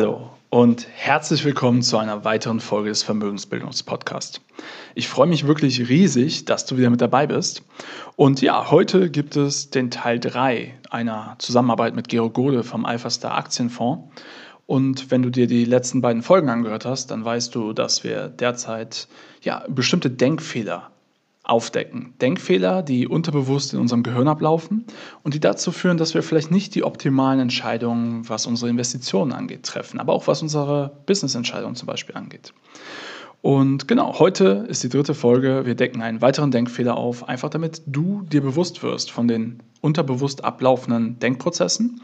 Hallo und herzlich willkommen zu einer weiteren Folge des Vermögensbildungspodcasts. Ich freue mich wirklich riesig, dass du wieder mit dabei bist. Und ja, heute gibt es den Teil 3 einer Zusammenarbeit mit Gero Gode vom Alpha Star Aktienfonds. Und wenn du dir die letzten beiden Folgen angehört hast, dann weißt du, dass wir derzeit ja, bestimmte Denkfehler aufdecken. Denkfehler, die unterbewusst in unserem Gehirn ablaufen und die dazu führen, dass wir vielleicht nicht die optimalen Entscheidungen, was unsere Investitionen angeht, treffen, aber auch was unsere Business-Entscheidungen zum Beispiel angeht. Und genau, heute ist die dritte Folge. Wir decken einen weiteren Denkfehler auf, einfach damit du dir bewusst wirst von den unterbewusst ablaufenden Denkprozessen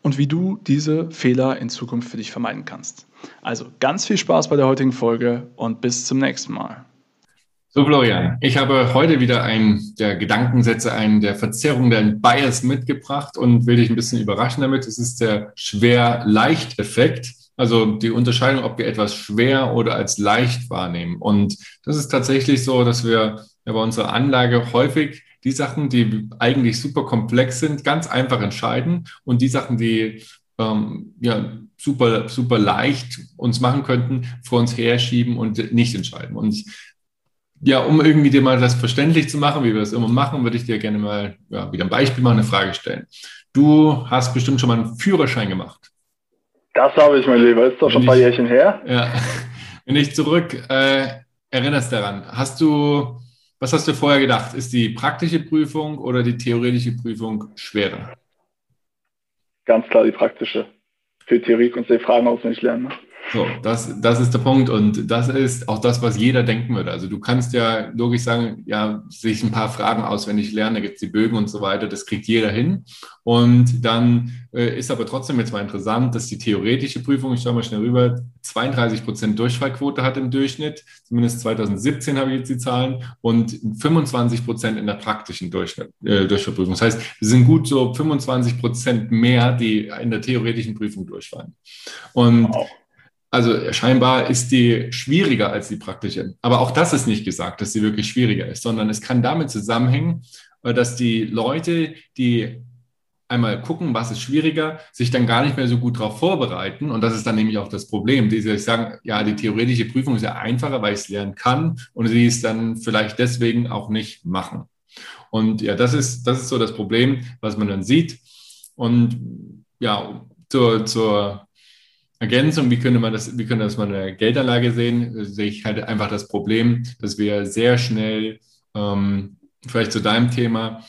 und wie du diese Fehler in Zukunft für dich vermeiden kannst. Also ganz viel Spaß bei der heutigen Folge und bis zum nächsten Mal. So, Florian, ich habe heute wieder einen der Gedankensätze, einen der Verzerrung der Bias mitgebracht und will dich ein bisschen überraschen damit. Es ist der Schwer-Leicht-Effekt. Also die Unterscheidung, ob wir etwas schwer oder als leicht wahrnehmen. Und das ist tatsächlich so, dass wir bei unserer Anlage häufig die Sachen, die eigentlich super komplex sind, ganz einfach entscheiden und die Sachen, die ähm, ja, super, super leicht uns machen könnten, vor uns herschieben und nicht entscheiden. Und ja, um irgendwie dir mal das verständlich zu machen, wie wir das immer machen, würde ich dir gerne mal ja, wieder ein Beispiel machen, eine Frage stellen. Du hast bestimmt schon mal einen Führerschein gemacht. Das habe ich, mein Lieber. Ist doch schon ein paar Jährchen her. Ja. Wenn ich zurück äh, erinnerst daran, hast du, was hast du vorher gedacht? Ist die praktische Prüfung oder die theoretische Prüfung schwerer? Ganz klar die praktische. Für Theorie und du Fragen auswendig lernen. Ne? So, das, das ist der Punkt und das ist auch das, was jeder denken würde. Also du kannst ja logisch sagen, ja, sich ein paar Fragen auswendig lernen, da gibt es die Bögen und so weiter, das kriegt jeder hin. Und dann äh, ist aber trotzdem jetzt mal interessant, dass die theoretische Prüfung, ich schaue mal schnell rüber, 32 Prozent Durchfallquote hat im Durchschnitt, zumindest 2017 habe ich jetzt die Zahlen, und 25 Prozent in der praktischen Durchfall, äh, Durchfallprüfung. Das heißt, es sind gut so 25 Prozent mehr, die in der theoretischen Prüfung durchfallen. Und wow. Also scheinbar ist die schwieriger als die praktische. Aber auch das ist nicht gesagt, dass sie wirklich schwieriger ist, sondern es kann damit zusammenhängen, äh, dass die Leute, die einmal gucken, was ist schwieriger, sich dann gar nicht mehr so gut darauf vorbereiten. Und das ist dann nämlich auch das Problem, die sagen, ja, die theoretische Prüfung ist ja einfacher, weil ich es lernen kann und sie es dann vielleicht deswegen auch nicht machen. Und ja, das ist, das ist so das Problem, was man dann sieht. Und ja, zur, zur Ergänzung, wie könnte man das, wie könnte das mal in der Geldanlage sehen, sehe ich halt einfach das Problem, dass wir sehr schnell, ähm, vielleicht zu deinem Thema,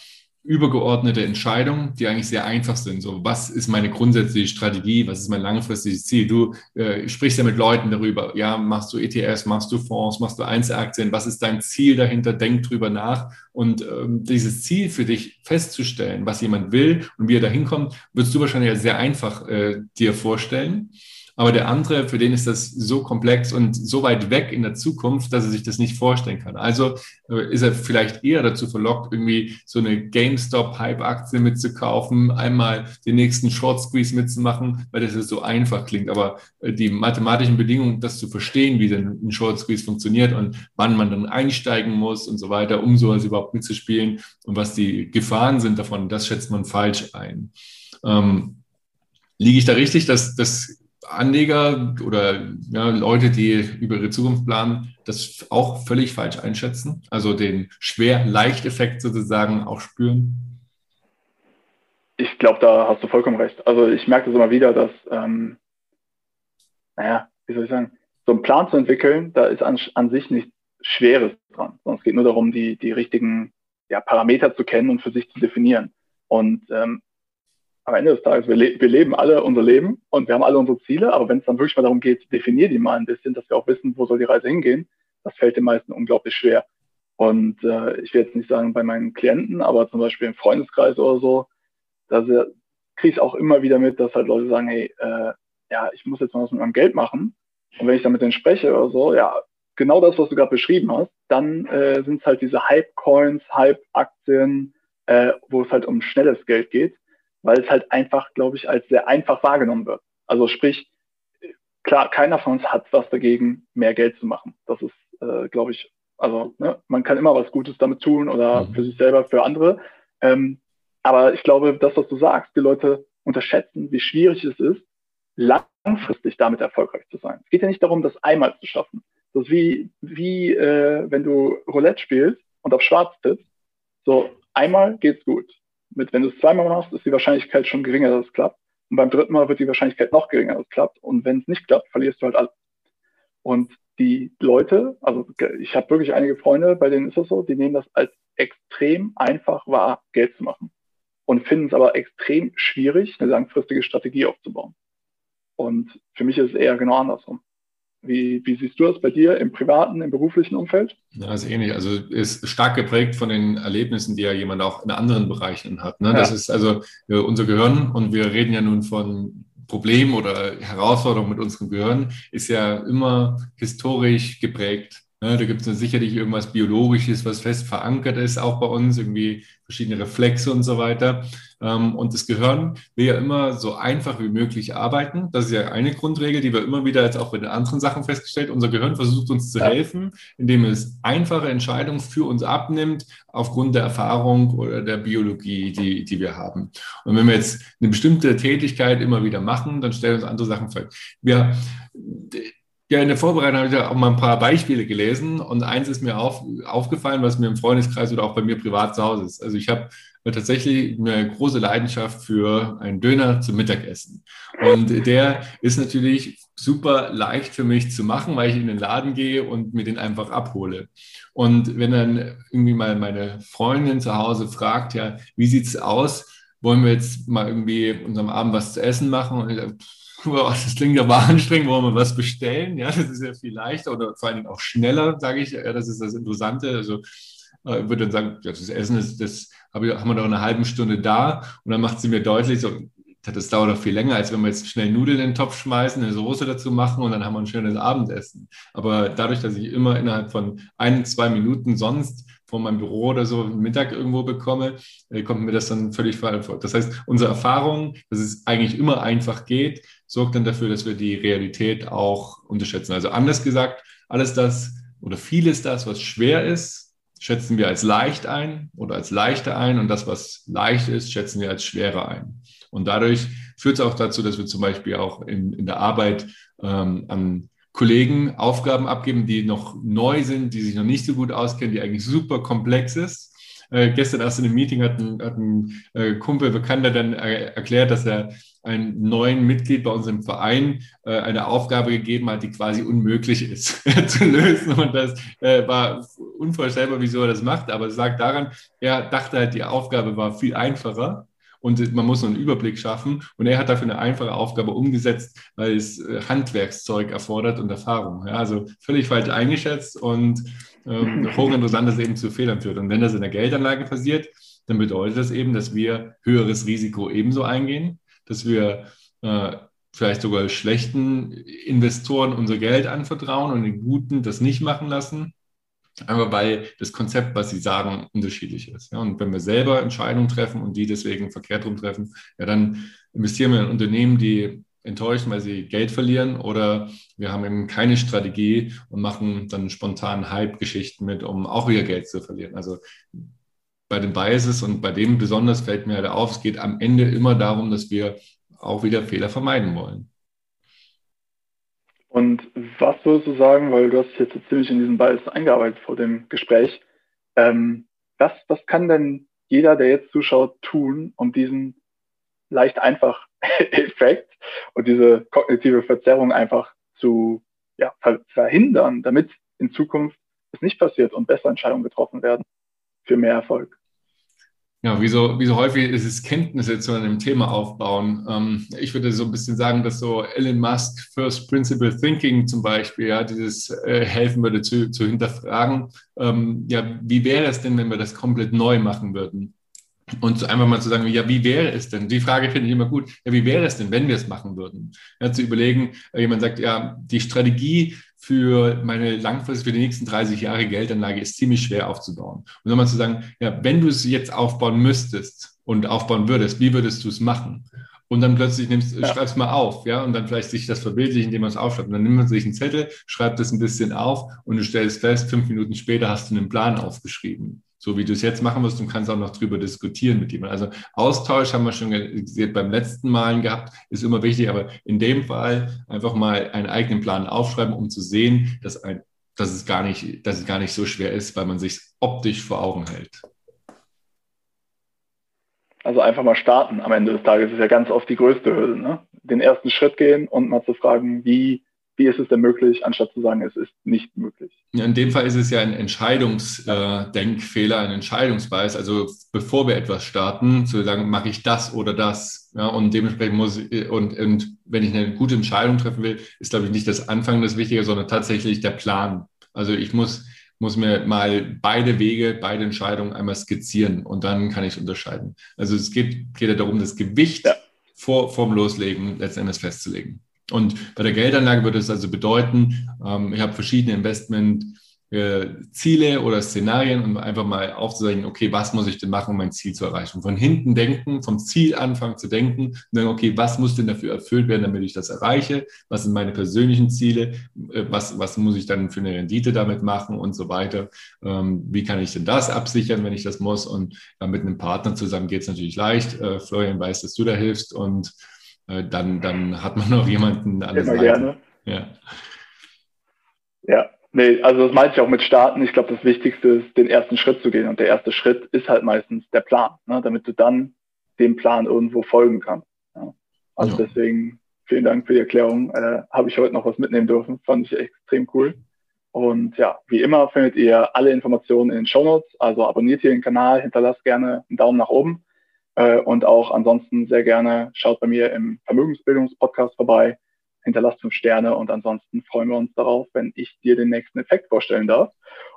übergeordnete Entscheidungen, die eigentlich sehr einfach sind. So, was ist meine grundsätzliche Strategie? Was ist mein langfristiges Ziel? Du äh, sprichst ja mit Leuten darüber. Ja, machst du ETFs, machst du Fonds, machst du Einzelaktien? Was ist dein Ziel dahinter? Denk drüber nach. Und ähm, dieses Ziel für dich festzustellen, was jemand will und wie er da hinkommt, würdest du wahrscheinlich sehr einfach äh, dir vorstellen. Aber der andere, für den ist das so komplex und so weit weg in der Zukunft, dass er sich das nicht vorstellen kann. Also äh, ist er vielleicht eher dazu verlockt, irgendwie so eine GameStop-Hype-Aktie mitzukaufen, einmal den nächsten Short Squeeze mitzumachen, weil das so einfach klingt. Aber äh, die mathematischen Bedingungen, das zu verstehen, wie denn ein Short Squeeze funktioniert und wann man dann einsteigen muss und so weiter, um sowas überhaupt mitzuspielen und was die Gefahren sind davon, das schätzt man falsch ein. Ähm, liege ich da richtig, dass das Anleger oder ja, Leute, die über ihre Zukunft planen, das auch völlig falsch einschätzen, also den Schwer-Leicht-Effekt sozusagen auch spüren? Ich glaube, da hast du vollkommen recht. Also ich merke das immer wieder, dass, ähm, naja, wie soll ich sagen, so einen Plan zu entwickeln, da ist an, an sich nichts Schweres dran, sondern es geht nur darum, die, die richtigen ja, Parameter zu kennen und für sich zu definieren. Und ähm, am Ende des Tages, wir, le wir, leben alle unser Leben und wir haben alle unsere Ziele, aber wenn es dann wirklich mal darum geht, definier die mal ein bisschen, dass wir auch wissen, wo soll die Reise hingehen, das fällt den meisten unglaublich schwer. Und äh, ich will jetzt nicht sagen bei meinen Klienten, aber zum Beispiel im Freundeskreis oder so, da kriege ich auch immer wieder mit, dass halt Leute sagen, hey, äh, ja, ich muss jetzt mal was mit meinem Geld machen. Und wenn ich dann mit denen spreche oder so, ja, genau das, was du gerade beschrieben hast, dann äh, sind es halt diese Hype-Coins, Hype-Aktien, äh, wo es halt um schnelles Geld geht weil es halt einfach, glaube ich, als sehr einfach wahrgenommen wird. Also sprich, klar, keiner von uns hat was dagegen, mehr Geld zu machen. Das ist, äh, glaube ich, also ne, man kann immer was Gutes damit tun oder mhm. für sich selber, für andere. Ähm, aber ich glaube, das, was du sagst, die Leute unterschätzen, wie schwierig es ist, langfristig damit erfolgreich zu sein. Es geht ja nicht darum, das einmal zu schaffen. Das ist wie, wie äh, wenn du Roulette spielst und auf Schwarz tippst. So, einmal geht's gut. Mit, wenn du es zweimal machst, ist die Wahrscheinlichkeit schon geringer, dass es klappt. Und beim dritten Mal wird die Wahrscheinlichkeit noch geringer, dass es klappt. Und wenn es nicht klappt, verlierst du halt alles. Und die Leute, also ich habe wirklich einige Freunde, bei denen ist es so, die nehmen das als extrem einfach wahr, Geld zu machen. Und finden es aber extrem schwierig, eine langfristige Strategie aufzubauen. Und für mich ist es eher genau andersrum. Wie, wie siehst du das bei dir im privaten, im beruflichen Umfeld? Ja, ist ähnlich. Also ist stark geprägt von den Erlebnissen, die ja jemand auch in anderen Bereichen hat. Ne? Ja. Das ist also äh, unser Gehirn und wir reden ja nun von Problemen oder Herausforderungen mit unserem Gehirn, ist ja immer historisch geprägt Ne, da gibt es sicherlich irgendwas Biologisches, was fest verankert ist, auch bei uns, irgendwie verschiedene Reflexe und so weiter. Ähm, und das Gehirn will ja immer so einfach wie möglich arbeiten. Das ist ja eine Grundregel, die wir immer wieder jetzt auch bei den anderen Sachen festgestellt. Unser Gehirn versucht uns zu helfen, indem es einfache Entscheidungen für uns abnimmt, aufgrund der Erfahrung oder der Biologie, die, die wir haben. Und wenn wir jetzt eine bestimmte Tätigkeit immer wieder machen, dann stellen uns andere Sachen vor. Wir, ja, in der Vorbereitung habe ich ja auch mal ein paar Beispiele gelesen und eins ist mir auf, aufgefallen, was mir im Freundeskreis oder auch bei mir privat zu Hause ist. Also ich habe tatsächlich eine große Leidenschaft für einen Döner zum Mittagessen. Und der ist natürlich super leicht für mich zu machen, weil ich in den Laden gehe und mir den einfach abhole. Und wenn dann irgendwie mal meine Freundin zu Hause fragt, ja, wie sieht's aus? Wollen wir jetzt mal irgendwie unserem Abend was zu essen machen? Und ich sage, Boah, das klingt aber anstrengend, wollen wir was bestellen? Ja, das ist ja viel leichter oder vor allem auch schneller, sage ich. Ja, das ist das Interessante. Also äh, würde dann sagen, ja, das Essen ist, das haben wir doch eine halbe Stunde da und dann macht sie mir deutlich, so, das dauert doch viel länger, als wenn wir jetzt schnell Nudeln in den Topf schmeißen, eine Soße dazu machen und dann haben wir ein schönes Abendessen. Aber dadurch, dass ich immer innerhalb von ein, zwei Minuten sonst vor meinem Büro oder so Mittag irgendwo bekomme, äh, kommt mir das dann völlig vor. Das heißt, unsere Erfahrung, dass es eigentlich immer einfach geht, sorgt dann dafür, dass wir die Realität auch unterschätzen. Also anders gesagt, alles das oder vieles das, was schwer ist, schätzen wir als leicht ein oder als leichter ein und das, was leicht ist, schätzen wir als schwerer ein. Und dadurch führt es auch dazu, dass wir zum Beispiel auch in, in der Arbeit ähm, an Kollegen Aufgaben abgeben, die noch neu sind, die sich noch nicht so gut auskennen, die eigentlich super komplex ist äh, gestern erst in einem Meeting hat ein, hat ein äh, Kumpel, Bekannter dann äh, erklärt, dass er einem neuen Mitglied bei unserem Verein äh, eine Aufgabe gegeben hat, die quasi unmöglich ist zu lösen. Und das äh, war unvorstellbar, wieso er das macht. Aber es lag daran, er dachte halt, die Aufgabe war viel einfacher und man muss nur einen Überblick schaffen. Und er hat dafür eine einfache Aufgabe umgesetzt, weil es äh, Handwerkszeug erfordert und Erfahrung. Ja, also völlig falsch eingeschätzt und ähm, hochinteressant, dass es eben zu Fehlern führt. Und wenn das in der Geldanlage passiert, dann bedeutet das eben, dass wir höheres Risiko ebenso eingehen, dass wir äh, vielleicht sogar schlechten Investoren unser Geld anvertrauen und den guten das nicht machen lassen. Aber weil das Konzept, was Sie sagen, unterschiedlich ist. Ja, und wenn wir selber Entscheidungen treffen und die deswegen verkehrt rum treffen, ja, dann investieren wir in Unternehmen, die enttäuschen, weil sie Geld verlieren oder wir haben eben keine Strategie und machen dann spontan Hype-Geschichten mit, um auch wieder Geld zu verlieren. Also bei den Biases und bei dem besonders fällt mir halt auf, es geht am Ende immer darum, dass wir auch wieder Fehler vermeiden wollen. Und was würdest du sagen, weil du hast jetzt ziemlich in diesen Bias eingearbeitet vor dem Gespräch, ähm, was, was kann denn jeder, der jetzt zuschaut, tun, um diesen leicht einfach Effekt und diese kognitive Verzerrung einfach zu ja, ver verhindern, damit in Zukunft es nicht passiert und bessere Entscheidungen getroffen werden für mehr Erfolg. Ja, wie so, wie so häufig ist es Kenntnisse zu einem Thema aufbauen. Ähm, ich würde so ein bisschen sagen, dass so Elon Musk First Principle Thinking zum Beispiel, ja, dieses äh, helfen würde zu, zu hinterfragen. Ähm, ja, wie wäre es denn, wenn wir das komplett neu machen würden? Und einfach mal zu sagen, ja, wie wäre es denn? Die Frage finde ich immer gut. Ja, wie wäre es denn, wenn wir es machen würden? Ja, zu überlegen, äh, jemand sagt, ja, die Strategie für meine langfristig, für die nächsten 30 Jahre Geldanlage ist ziemlich schwer aufzubauen. Und dann mal zu sagen, ja, wenn du es jetzt aufbauen müsstest und aufbauen würdest, wie würdest du es machen? Und dann plötzlich nimmst, ja. schreibst mal auf, ja, und dann vielleicht sich das verbildlichen, indem man es aufschreibt. Und dann nimmt man sich einen Zettel, schreibt das ein bisschen auf und du stellst fest, fünf Minuten später hast du einen Plan aufgeschrieben. So wie du es jetzt machen wirst und kannst auch noch drüber diskutieren mit jemandem. Also Austausch haben wir schon beim letzten Mal gehabt, ist immer wichtig, aber in dem Fall einfach mal einen eigenen Plan aufschreiben, um zu sehen, dass, ein, dass, es, gar nicht, dass es gar nicht so schwer ist, weil man sich optisch vor Augen hält. Also einfach mal starten am Ende des Tages ist ja ganz oft die größte Hürde. Ne? Den ersten Schritt gehen und mal zu fragen, wie wie ist es denn möglich, anstatt zu sagen, es ist nicht möglich. In dem Fall ist es ja ein Entscheidungsdenkfehler, äh, ein Entscheidungsbias. Also bevor wir etwas starten, zu sagen, mache ich das oder das. Ja, und dementsprechend muss ich, und, und wenn ich eine gute Entscheidung treffen will, ist, glaube ich, nicht das Anfang das Wichtige, sondern tatsächlich der Plan. Also ich muss, muss mir mal beide Wege, beide Entscheidungen einmal skizzieren und dann kann ich es unterscheiden. Also es geht, geht ja darum, das Gewicht ja. vor, vorm Loslegen letztendlich festzulegen. Und bei der Geldanlage würde es also bedeuten, ähm, ich habe verschiedene Investmentziele äh, oder Szenarien, um einfach mal aufzuzeigen, okay, was muss ich denn machen, um mein Ziel zu erreichen? Von hinten denken, vom Ziel anfangen zu denken und dann, okay, was muss denn dafür erfüllt werden, damit ich das erreiche? Was sind meine persönlichen Ziele? Äh, was, was muss ich dann für eine Rendite damit machen und so weiter? Ähm, wie kann ich denn das absichern, wenn ich das muss? Und äh, mit einem Partner zusammen geht es natürlich leicht. Äh, Florian weiß, dass du da hilfst und dann, dann hat man noch jemanden an der Seite. Gerne. Ja. ja, nee, also das meinte ich auch mit Starten. Ich glaube, das Wichtigste ist, den ersten Schritt zu gehen. Und der erste Schritt ist halt meistens der Plan, ne? damit du dann dem Plan irgendwo folgen kannst. Ja. Also ja. deswegen vielen Dank für die Erklärung. Äh, Habe ich heute noch was mitnehmen dürfen. Fand ich extrem cool. Und ja, wie immer findet ihr alle Informationen in den Show Notes. Also abonniert hier den Kanal, hinterlasst gerne einen Daumen nach oben. Äh, und auch ansonsten sehr gerne schaut bei mir im Vermögensbildungspodcast vorbei, hinterlasst fünf Sterne und ansonsten freuen wir uns darauf, wenn ich dir den nächsten Effekt vorstellen darf.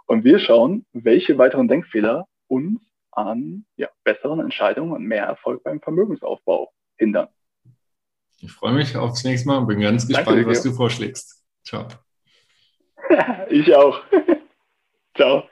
Und wir schauen, welche weiteren Denkfehler uns an ja, besseren Entscheidungen und mehr Erfolg beim Vermögensaufbau hindern. Ich freue mich aufs nächste Mal und bin ganz gespannt, was du vorschlägst. Ciao. ich auch. Ciao.